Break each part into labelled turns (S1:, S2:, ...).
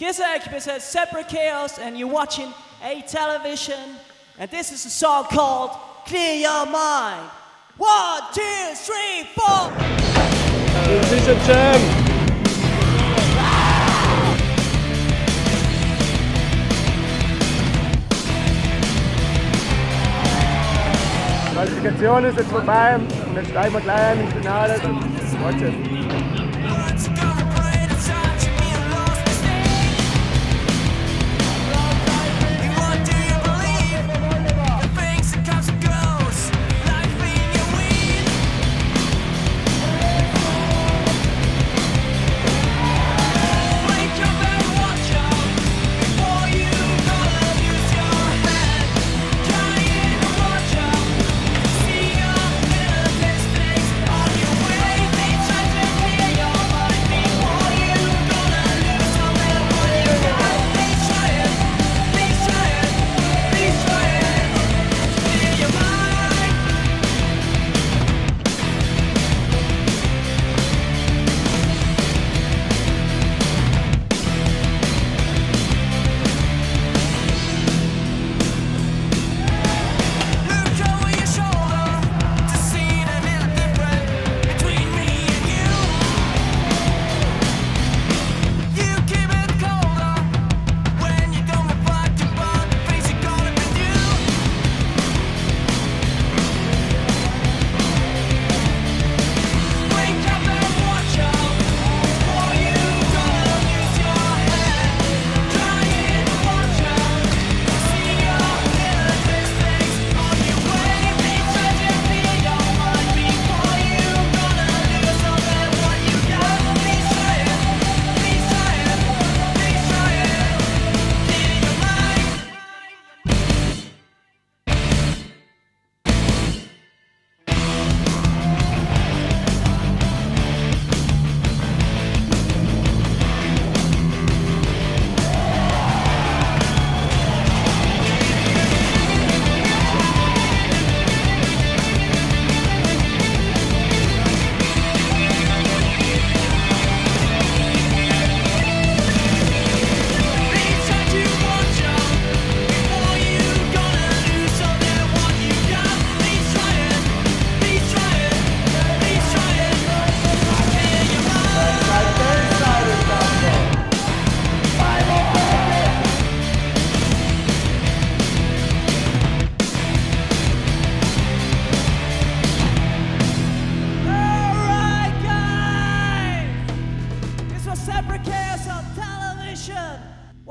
S1: music. This is Sempre Caoz, and you're watching a television. And this is a song called Clear Your Mind. One, two, three, four.
S2: This is a jam. Die Qualifikation ist jetzt vorbei und jetzt steigen wir gleich ein ins Finale. Watch
S1: Alright,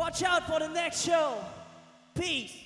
S1: Watch out for the next show. Peace.